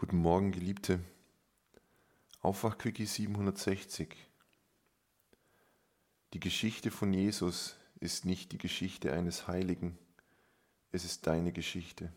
Guten Morgen, Geliebte. Aufwachquickie 760. Die Geschichte von Jesus ist nicht die Geschichte eines Heiligen, es ist deine Geschichte.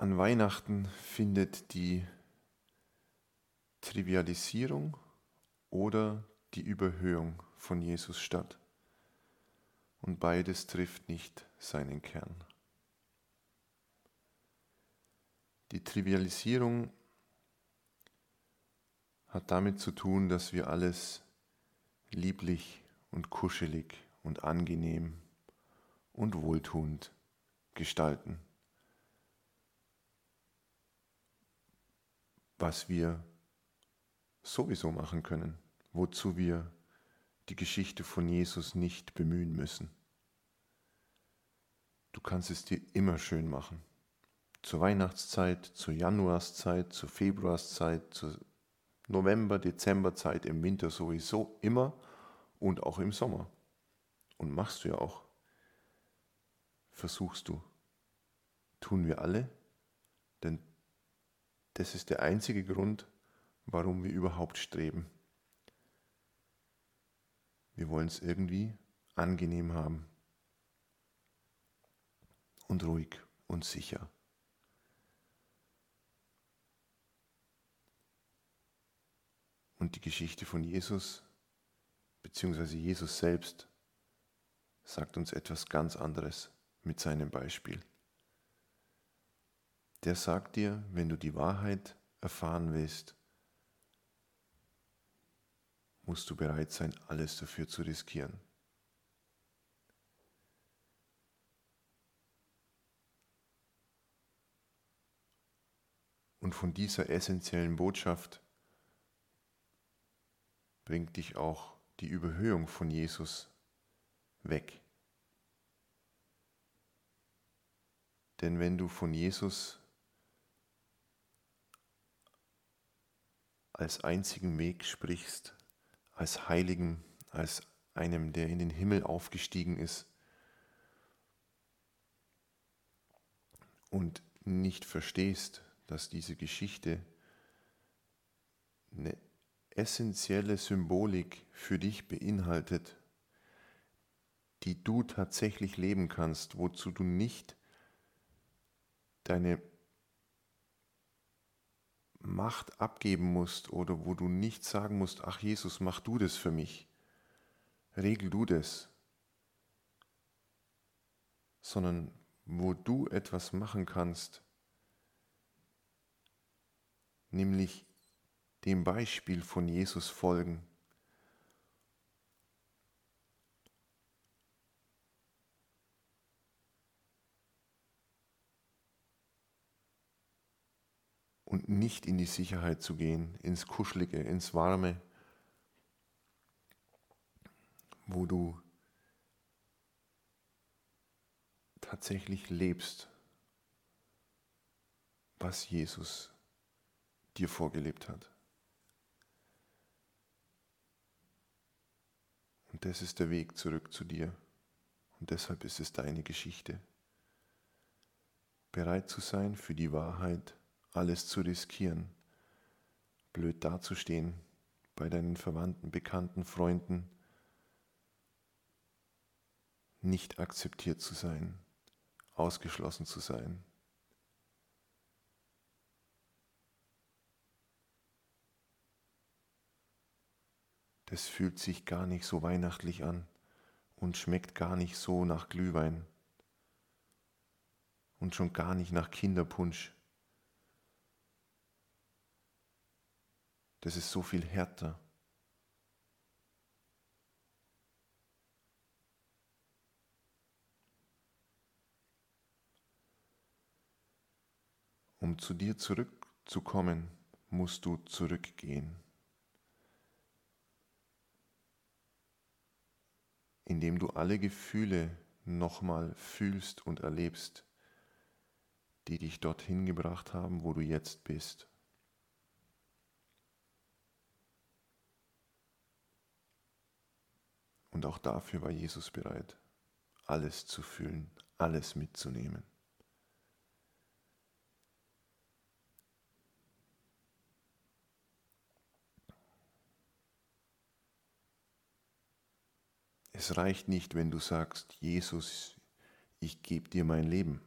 An Weihnachten findet die Trivialisierung oder die Überhöhung von Jesus statt. Und beides trifft nicht seinen Kern. Die Trivialisierung hat damit zu tun, dass wir alles lieblich und kuschelig und angenehm und wohltuend gestalten. Was wir sowieso machen können, wozu wir die Geschichte von Jesus nicht bemühen müssen. Du kannst es dir immer schön machen. Zur Weihnachtszeit, zur Januarszeit, zur Februarszeit, zur November, Dezemberzeit, im Winter sowieso immer und auch im Sommer. Und machst du ja auch. Versuchst du. Tun wir alle, denn das ist der einzige Grund, warum wir überhaupt streben. Wir wollen es irgendwie angenehm haben und ruhig und sicher. Und die Geschichte von Jesus, beziehungsweise Jesus selbst, sagt uns etwas ganz anderes mit seinem Beispiel der sagt dir, wenn du die Wahrheit erfahren willst, musst du bereit sein, alles dafür zu riskieren. Und von dieser essentiellen Botschaft bringt dich auch die Überhöhung von Jesus weg. Denn wenn du von Jesus als einzigen Weg sprichst, als Heiligen, als einem, der in den Himmel aufgestiegen ist und nicht verstehst, dass diese Geschichte eine essentielle Symbolik für dich beinhaltet, die du tatsächlich leben kannst, wozu du nicht deine Macht abgeben musst oder wo du nicht sagen musst, ach Jesus, mach du das für mich, regel du das, sondern wo du etwas machen kannst, nämlich dem Beispiel von Jesus folgen. Und nicht in die Sicherheit zu gehen, ins Kuschelige, ins Warme, wo du tatsächlich lebst, was Jesus dir vorgelebt hat. Und das ist der Weg zurück zu dir. Und deshalb ist es deine Geschichte. Bereit zu sein für die Wahrheit alles zu riskieren, blöd dazustehen bei deinen Verwandten, Bekannten, Freunden, nicht akzeptiert zu sein, ausgeschlossen zu sein. Das fühlt sich gar nicht so weihnachtlich an und schmeckt gar nicht so nach Glühwein und schon gar nicht nach Kinderpunsch. Das ist so viel härter. Um zu dir zurückzukommen, musst du zurückgehen. Indem du alle Gefühle nochmal fühlst und erlebst, die dich dorthin gebracht haben, wo du jetzt bist. Und auch dafür war Jesus bereit, alles zu fühlen, alles mitzunehmen. Es reicht nicht, wenn du sagst, Jesus, ich gebe dir mein Leben.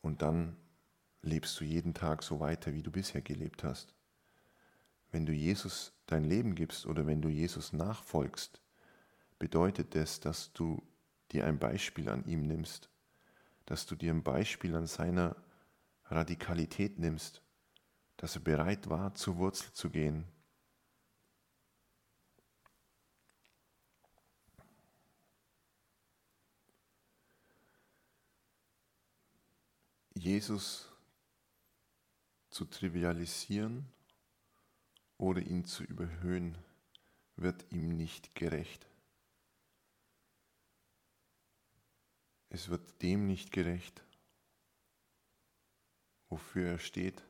Und dann lebst du jeden Tag so weiter, wie du bisher gelebt hast. Wenn du Jesus dein Leben gibst oder wenn du Jesus nachfolgst, bedeutet das, dass du dir ein Beispiel an ihm nimmst, dass du dir ein Beispiel an seiner Radikalität nimmst, dass er bereit war, zur Wurzel zu gehen, Jesus zu trivialisieren oder ihn zu überhöhen, wird ihm nicht gerecht. Es wird dem nicht gerecht, wofür er steht,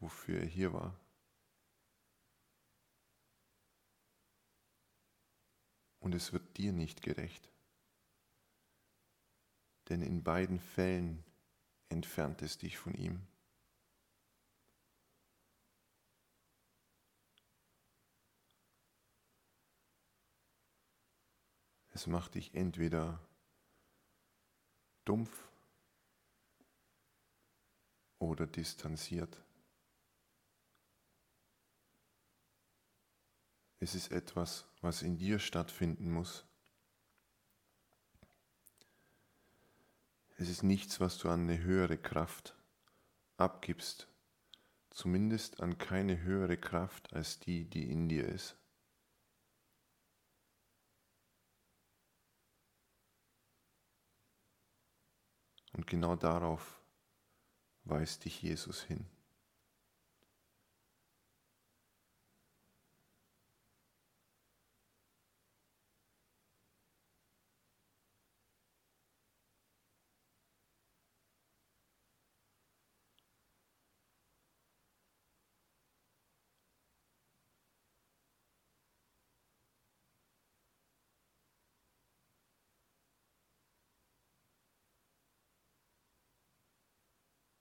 wofür er hier war. Und es wird dir nicht gerecht. Denn in beiden Fällen entfernt es dich von ihm. Es macht dich entweder dumpf oder distanziert. Es ist etwas, was in dir stattfinden muss. Es ist nichts, was du an eine höhere Kraft abgibst, zumindest an keine höhere Kraft als die, die in dir ist. Und genau darauf weist dich Jesus hin.